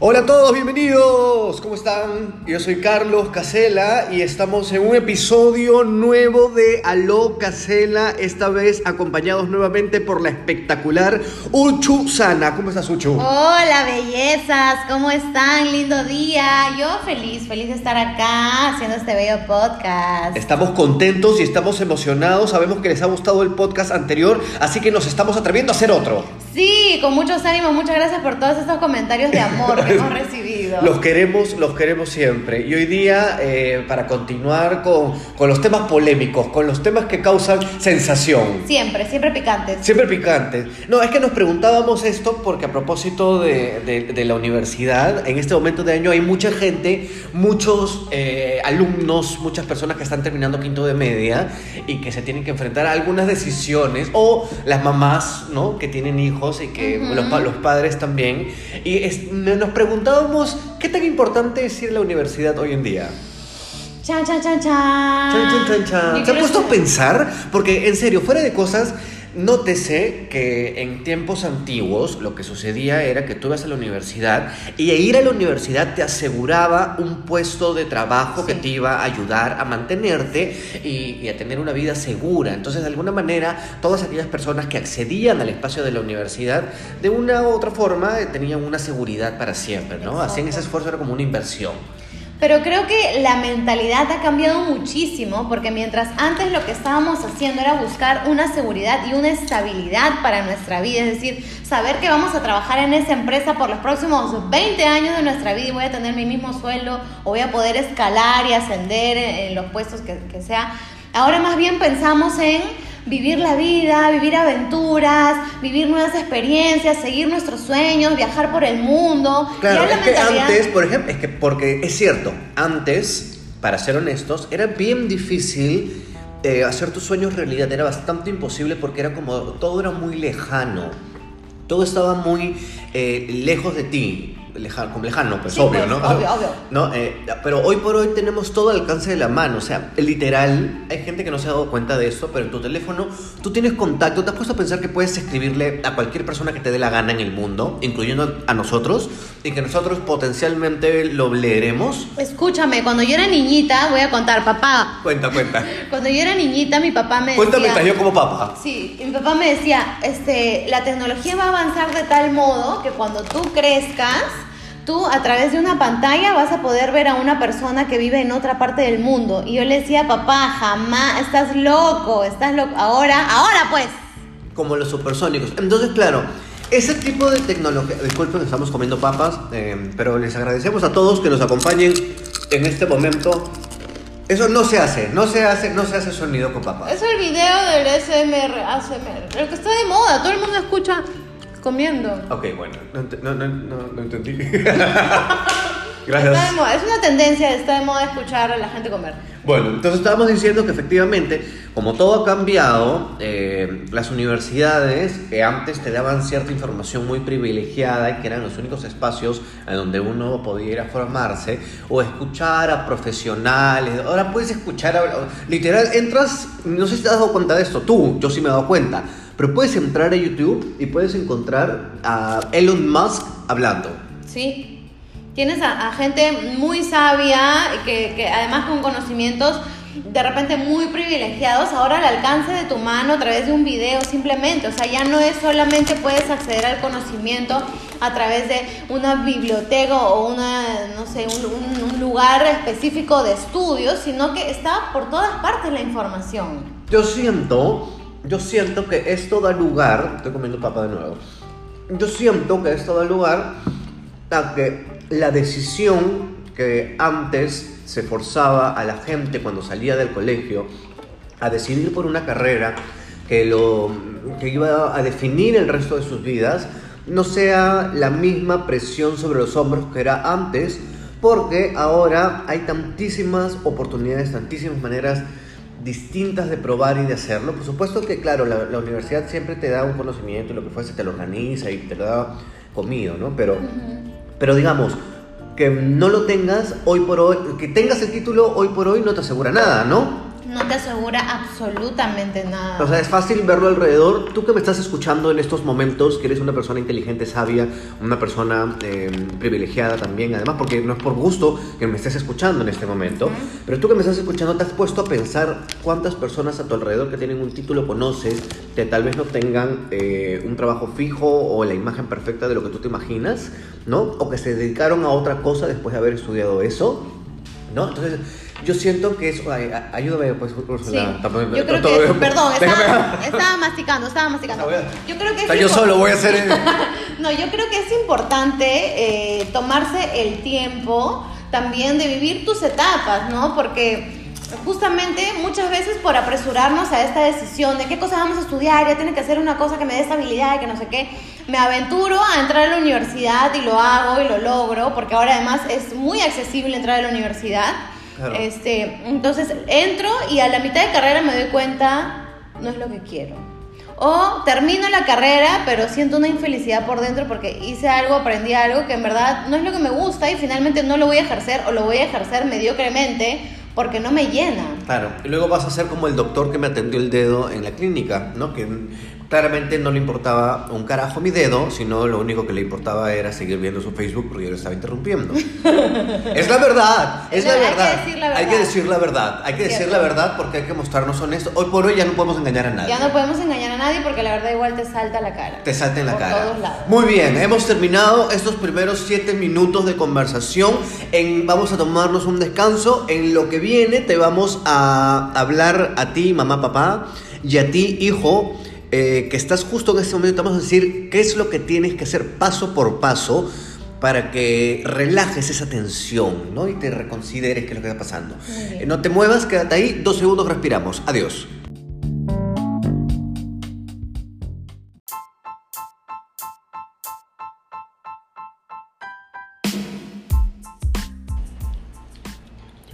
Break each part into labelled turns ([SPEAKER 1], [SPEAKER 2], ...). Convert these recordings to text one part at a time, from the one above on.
[SPEAKER 1] Hola a todos, bienvenidos. ¿Cómo están? Yo soy Carlos Casela y estamos en un episodio nuevo de Aló Casela, esta vez acompañados nuevamente por la espectacular Uchu Sana. ¿Cómo estás, Uchu?
[SPEAKER 2] Hola, bellezas, ¿cómo están? Lindo día. Yo feliz, feliz de estar acá haciendo este bello podcast.
[SPEAKER 1] Estamos contentos y estamos emocionados. Sabemos que les ha gustado el podcast anterior, así que nos estamos atreviendo a hacer otro.
[SPEAKER 2] Sí, con muchos ánimos. Muchas gracias por todos estos comentarios de amor que hemos recibido.
[SPEAKER 1] Los queremos, los queremos siempre. Y hoy día, eh, para continuar con, con los temas polémicos, con los temas que causan sensación.
[SPEAKER 2] Siempre, siempre picantes.
[SPEAKER 1] Siempre picantes. No, es que nos preguntábamos esto porque a propósito de, de- de la universidad, en este momento de año hay mucha gente, muchos eh, alumnos, muchas personas que están terminando quinto de media y que se tienen que enfrentar a algunas decisiones, o las mamás, ¿no? Que tienen hijos y que
[SPEAKER 2] Ujú.
[SPEAKER 1] los, pa- los padres también. Y es- nos preguntábamos, ¿qué tan importante es ir a la universidad hoy en día?
[SPEAKER 2] Chan, chan, chan, chan.
[SPEAKER 1] Chan, chan, chan, chan. ¿Se ha puesto a pensar? Porque en serio, fuera de cosas, nótese que en tiempos antiguos lo que sucedía era que tú ibas a la universidad y ir a la universidad te aseguraba un puesto de trabajo que te iba a ayudar a mantenerte y, y a tener una vida segura. Entonces, de alguna manera, todas aquellas personas que accedían al espacio de la universidad, de una u otra forma, eh, tenían una seguridad para siempre, ¿no? Hacían ese esfuerzo, era como una inversión.
[SPEAKER 2] Pero creo que la mentalidad ha cambiado muchísimo porque mientras antes lo que estábamos haciendo era buscar una seguridad y una estabilidad para nuestra vida, es decir, saber que vamos a trabajar en esa empresa por los próximos 20 años de nuestra vida y voy a tener mi mismo sueldo o voy a poder escalar y ascender en, los puestos que sea. Ahora más bien pensamos en vivir la vida, vivir aventuras, vivir nuevas experiencias, seguir nuestros sueños, viajar por el mundo.
[SPEAKER 1] Claro, es que antes, por ejemplo, es que porque es cierto, antes, para ser honestos, era bien difícil eh, hacer tus sueños realidad, era bastante imposible porque era como, todo era muy lejano, todo estaba muy eh, lejos de ti. Lejano, como lejano, pues
[SPEAKER 2] Sí,
[SPEAKER 1] obvio,
[SPEAKER 2] pues,
[SPEAKER 1] ¿no?
[SPEAKER 2] obvio, obvio.
[SPEAKER 1] ¿No? Eh, pero hoy por hoy tenemos todo al alcance de la mano. O sea, literal, hay gente que no se ha dado cuenta de esto, pero en tu teléfono tú tienes contacto. ¿Te has puesto a pensar que puedes escribirle a cualquier persona que te dé la gana en el mundo, incluyendo a nosotros, y que nosotros potencialmente lo leeremos?
[SPEAKER 2] Escúchame, cuando yo era niñita, voy a contar, papá.
[SPEAKER 1] Cuenta, cuenta.
[SPEAKER 2] Cuando yo era niñita, mi papá me
[SPEAKER 1] Cuéntame,
[SPEAKER 2] decía.
[SPEAKER 1] yo como papá.
[SPEAKER 2] Sí, y mi papá me decía, este, la tecnología va a avanzar de tal modo que cuando tú crezcas, tú a través de una pantalla vas a poder ver a una persona que vive en otra parte del mundo. Y yo le decía, papá, jamás, estás loco, estás loco. Ahora, ahora pues.
[SPEAKER 1] como los supersónicos. Entonces, claro, ese tipo de tecnología, disculpen, estamos comiendo papas, eh, pero les agradecemos a todos que nos acompañen en este momento. Eso no se hace, no se hace, no se hace sonido con papas.
[SPEAKER 2] Es el video del SMR, ASMR, el que está de moda, todo el mundo escucha comiendo.
[SPEAKER 1] Ok, bueno, no, no, no, no, no entendí.
[SPEAKER 2] Está de
[SPEAKER 1] Gracias.
[SPEAKER 2] moda, es una tendencia, está de moda escuchar a la gente comer.
[SPEAKER 1] Bueno, entonces estábamos diciendo que efectivamente, como todo ha cambiado, eh, las universidades que antes te daban cierta información muy privilegiada y que eran los únicos espacios en donde uno podía ir a formarse o escuchar a profesionales, ahora puedes escuchar, a, literal, entras, no sé si te has dado cuenta de esto, tú, yo sí me he dado cuenta, pero puedes entrar a YouTube y puedes encontrar a Elon Musk hablando.
[SPEAKER 2] Sí. Tienes a, a gente muy sabia, que, que además con conocimientos de repente muy privilegiados, ahora al alcance de tu mano a través de un video simplemente. O sea, ya no es solamente puedes acceder al conocimiento a través de una biblioteca o una, no sé, un, un- un lugar específico de estudios, sino que está por todas partes la información.
[SPEAKER 1] Yo siento, yo siento que esto da lugar, estoy comiendo papa de nuevo, yo siento que esto da lugar a que la decisión que antes se forzaba a la gente cuando salía del colegio a decidir por una carrera que, lo, que iba a definir el resto de sus vidas, no sea la misma presión sobre los hombros que era antes, porque ahora hay tantísimas oportunidades, tantísimas maneras distintas de probar y de hacerlo. Por supuesto que, claro, la, la universidad siempre te da un conocimiento y lo que fuese te lo organiza y te lo da comido, ¿no? Pero, pero digamos, que no lo tengas hoy por hoy, que tengas el título hoy por hoy no te asegura nada, ¿no?
[SPEAKER 2] No te asegura absolutamente nada.
[SPEAKER 1] O sea, es fácil verlo alrededor. Tú que me estás escuchando en estos momentos, que eres una persona inteligente, sabia, una persona eh, privilegiada también, además, porque no es por gusto que me estés escuchando en este momento, pero tú que me estás escuchando, ¿te has puesto a pensar cuántas personas a tu alrededor que tienen un título conoces, que tal vez no tengan eh, un trabajo fijo o la imagen perfecta de lo que tú te imaginas, ¿no? O que se dedicaron a otra cosa después de haber estudiado eso, ¿no? Entonces yo siento que es. Ay, ayúdame, pues,
[SPEAKER 2] Sí. Yo creo que. Perdón, estaba, estaba, masticando, estaba masticando. Yo creo que.
[SPEAKER 1] Es yo solo voy a hacer.
[SPEAKER 2] no, yo creo que es importante eh, tomarse el tiempo también de vivir tus etapas, ¿no? Porque justamente muchas veces por apresurarnos a esta decisión de qué cosa vamos a estudiar, ya tiene que hacer una cosa que me dé estabilidad y que no sé qué, me aventuro a entrar a la universidad y lo hago y lo logro, porque ahora además es muy accesible entrar a la universidad. Este, entonces entro y a la mitad de carrera me doy cuenta, no es lo que quiero. O termino la carrera, pero siento una infelicidad por dentro porque hice algo, aprendí algo que en verdad no es lo que me gusta y finalmente no lo voy a ejercer o lo voy a ejercer mediocremente porque no me llena.
[SPEAKER 1] Claro, y luego vas a ser como el doctor que me atendió el dedo en la clínica, ¿no? Que claramente no le importaba un carajo mi dedo, sino lo único que le importaba era seguir viendo su Facebook porque yo lo estaba interrumpiendo. es la verdad, es la verdad. Hay que decir la verdad. Hay que decir la verdad. porque hay que mostrarnos honestos. Hoy por hoy ya no podemos engañar a nadie.
[SPEAKER 2] Ya no podemos engañar a nadie porque la verdad igual te salta la cara.
[SPEAKER 1] Te salta en la cara. Muy bien, hemos terminado estos primeros siete minutos de conversación. En, vamos a tomarnos un descanso. En lo que viene te vamos a hablar a ti, mamá, papá, y a ti, hijo eh, que estás justo en este momento, vamos a decir qué es lo que tienes que hacer paso por paso para que relajes esa tensión ¿no? y te reconsideres qué es lo que está pasando. Eh, no te muevas, quédate ahí, dos segundos, respiramos. Adiós.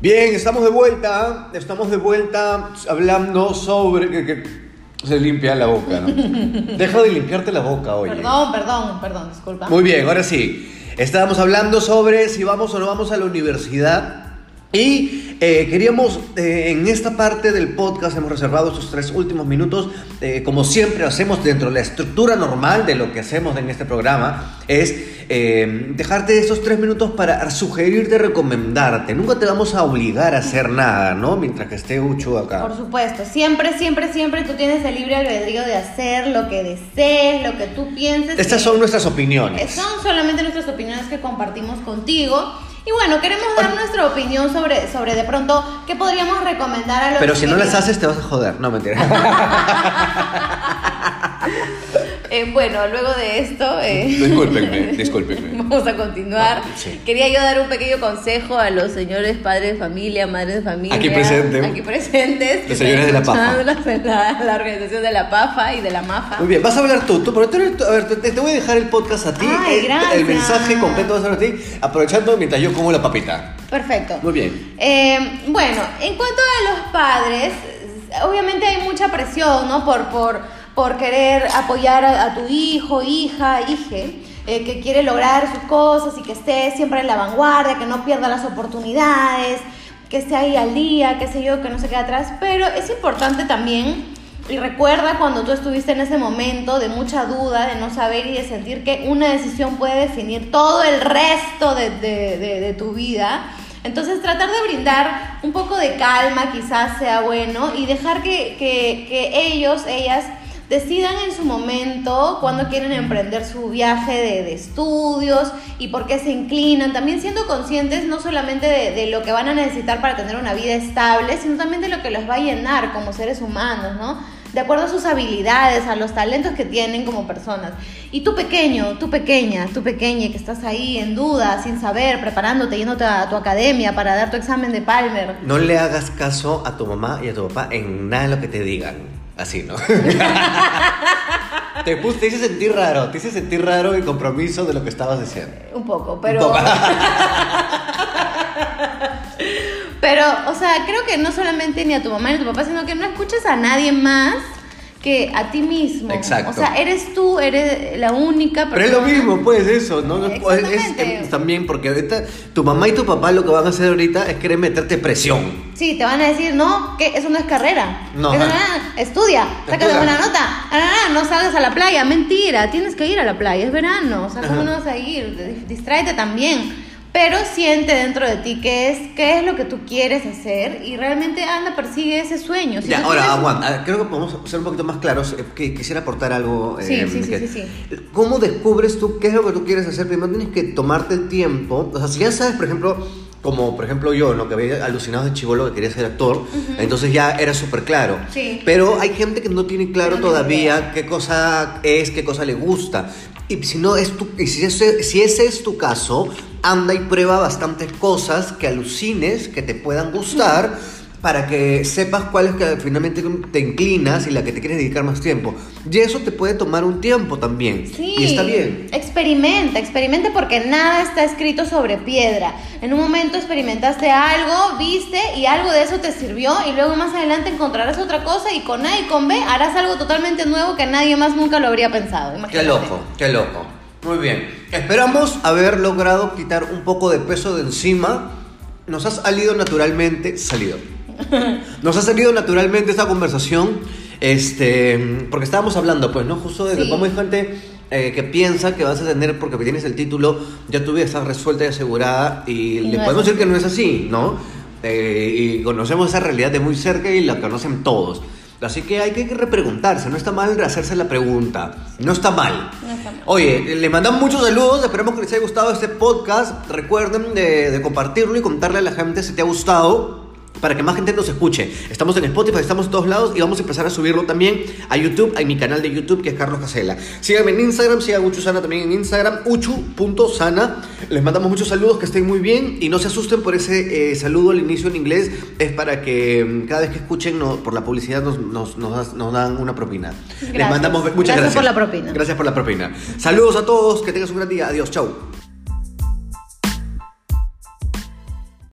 [SPEAKER 1] Bien, estamos de vuelta, estamos de vuelta hablando sobre... Se limpia la boca, ¿no? Deja de limpiarte la boca, oye.
[SPEAKER 2] Perdón, perdón, perdón, disculpa.
[SPEAKER 1] Muy bien, ahora sí. Estábamos hablando sobre si vamos o no vamos a la universidad. Y eh, queríamos, eh, en esta parte del podcast, hemos reservado estos tres últimos minutos, eh, como siempre hacemos dentro de la estructura normal de lo que hacemos en este programa, es eh, dejarte esos tres minutos para sugerirte, recomendarte. Nunca te vamos a obligar a hacer nada, ¿no? Mientras que esté Ucho acá.
[SPEAKER 2] Por supuesto, siempre, siempre, siempre tú tienes el libre albedrío de hacer lo que desees, lo que tú pienses.
[SPEAKER 1] Estas son nuestras opiniones.
[SPEAKER 2] Son solamente nuestras opiniones que compartimos contigo. Y bueno, queremos dar nuestra opinión sobre, sobre de pronto qué podríamos recomendar a los
[SPEAKER 1] Pero si no las haces te vas a joder, no mentira.
[SPEAKER 2] Eh, bueno, luego de esto...
[SPEAKER 1] Eh, discúlpenme, discúlpenme.
[SPEAKER 2] Vamos a continuar. Quería yo dar un pequeño consejo a los señores padres de familia, madres de familia.
[SPEAKER 1] Aquí presentes.
[SPEAKER 2] Aquí presentes.
[SPEAKER 1] Los señores de la PAFA.
[SPEAKER 2] La, organización de la PAFA y de la MAFA.
[SPEAKER 1] Muy bien, vas a hablar tú. tú, pero a ver, te, voy a dejar el podcast a ti.
[SPEAKER 2] Ay,
[SPEAKER 1] el, el, mensaje completo va a ser a ti, aprovechando mientras yo como la papita.
[SPEAKER 2] Perfecto.
[SPEAKER 1] Muy bien.
[SPEAKER 2] Eh, bueno, en cuanto a los padres, obviamente hay mucha presión, ¿no? Por... por por querer apoyar a, tu hijo, hija, hije, eh, que quiere lograr sus cosas y que esté siempre en la vanguardia, que no pierda las oportunidades, que esté ahí al día, qué sé yo, que no se quede atrás. Pero es importante también, y recuerda cuando tú estuviste en ese momento de mucha duda, de no saber y de sentir que una decisión puede definir todo el resto de, tu vida. Entonces tratar de brindar un poco de calma quizás sea bueno y dejar que, que, que ellos, ellas, decidan en su momento cuándo quieren emprender su viaje de, estudios y por qué se inclinan, también siendo conscientes no solamente de, lo que van a necesitar para tener una vida estable, sino también de lo que los va a llenar como seres humanos, ¿no? De acuerdo a sus habilidades, a los talentos que tienen como personas. Y tú pequeño, tú pequeña, tú pequeña que estás ahí en duda, sin saber, preparándote, yéndote a tu academia para dar tu examen de Palmer.
[SPEAKER 1] No le hagas caso a tu mamá y a tu papá en nada de lo que te digan. Así, ¿no? te, puse, te hice sentir raro, te hice sentir raro el compromiso de lo que estabas diciendo.
[SPEAKER 2] Un poco, pero... pero, o sea, creo que no solamente ni a tu mamá ni a tu papá, sino que no escuches a nadie más que a ti mismo.
[SPEAKER 1] Exacto.
[SPEAKER 2] O sea, eres tú, eres la única
[SPEAKER 1] Pero es lo
[SPEAKER 2] persona-
[SPEAKER 1] mismo, pues eso, ¿no? Es- también porque ahorita tu mamá y tu papá lo que van a hacer ahorita es querer meterte presión.
[SPEAKER 2] Sí, te van a decir, no, que eso no es carrera.
[SPEAKER 1] No,
[SPEAKER 2] Eso
[SPEAKER 1] ajá.
[SPEAKER 2] no es- estudia, sácate buena nota. Ah, ah, no salgas a la playa. Mentira, tienes que ir a la playa, es verano. O sea, ¿cómo
[SPEAKER 1] Ajá.
[SPEAKER 2] no vas a ir? Dis- Distráete también. Pero siente dentro de ti qué es, qué es lo que tú quieres hacer y realmente anda, persigue ese sueño. Si
[SPEAKER 1] ya, ahora aguanta. Creo que podemos ser un poquito más claros. eh, que quisiera aportar algo.
[SPEAKER 2] Sí,
[SPEAKER 1] eh,
[SPEAKER 2] sí, sí,
[SPEAKER 1] que-
[SPEAKER 2] sí,
[SPEAKER 1] ¿Cómo descubres tú qué es lo que tú quieres hacer? Primero tienes que tomarte el tiempo. O sea, si ya sabes, por ejemplo, como por ejemplo yo, ¿no? que había alucinado de chivolo que quería ser actor, entonces ya era súper claro.
[SPEAKER 2] Sí.
[SPEAKER 1] Pero hay gente que no tiene claro
[SPEAKER 2] No
[SPEAKER 1] todavía qué cosa es, qué cosa le gusta. Y si no es tu, y si ese, si ese es tu caso, anda y prueba bastantes cosas que alucines, que te puedan gustar, para que sepas cuál es que finalmente te inclinas y la que te quieres dedicar más tiempo. Y eso te puede tomar un tiempo también.
[SPEAKER 2] Sí,
[SPEAKER 1] Y está bien.
[SPEAKER 2] Experimenta, experimenta porque nada está escrito sobre piedra. En un momento experimentaste algo, viste y algo de eso te sirvió y luego más adelante encontrarás otra cosa y con A y con B harás algo totalmente nuevo que nadie más nunca lo habría pensado.
[SPEAKER 1] Qué
[SPEAKER 2] Imagínate.
[SPEAKER 1] loco, qué loco. Muy bien. Esperamos haber logrado quitar un poco de peso de encima. Nos ha salido naturalmente, salido. Nos ha salido naturalmente esta conversación, este, porque estábamos hablando, pues, ¿no? Justo de que
[SPEAKER 2] Sí.
[SPEAKER 1] como hay gente eh, que piensa que vas a tener, porque tienes el título, ya tu vida está resuelta y asegurada, y,
[SPEAKER 2] Y
[SPEAKER 1] le
[SPEAKER 2] no
[SPEAKER 1] podemos decir que no es así, ¿no? Eh, y conocemos esa realidad de muy cerca y la conocen todos. Así que hay que repreguntarse, no está mal hacerse la pregunta, no está mal.
[SPEAKER 2] No está mal.
[SPEAKER 1] Oye, le mandamos muchos saludos, esperamos que les haya gustado este podcast. Recuerden de, de compartirlo y contarle a la gente si te ha gustado para que más gente nos escuche. Estamos en Spotify, estamos en todos lados y vamos a empezar a subirlo también a YouTube, a mi canal de YouTube que es Carlos Casela. Síganme en Instagram, sigan a Uchu Sana también en Instagram, uchu.sana. Les mandamos muchos saludos, que estén muy bien y no se asusten por ese eh, saludo al inicio en inglés, es para que mm, cada vez que escuchen no- por la publicidad nos, nos- nos das- nos dan una propina. Les
[SPEAKER 2] Gracias.
[SPEAKER 1] mandamos muchas
[SPEAKER 2] Gracias
[SPEAKER 1] gracias.
[SPEAKER 2] por la propina.
[SPEAKER 1] Gracias por la propina. Saludos a todos, que tengas un gran día. Adiós, chau.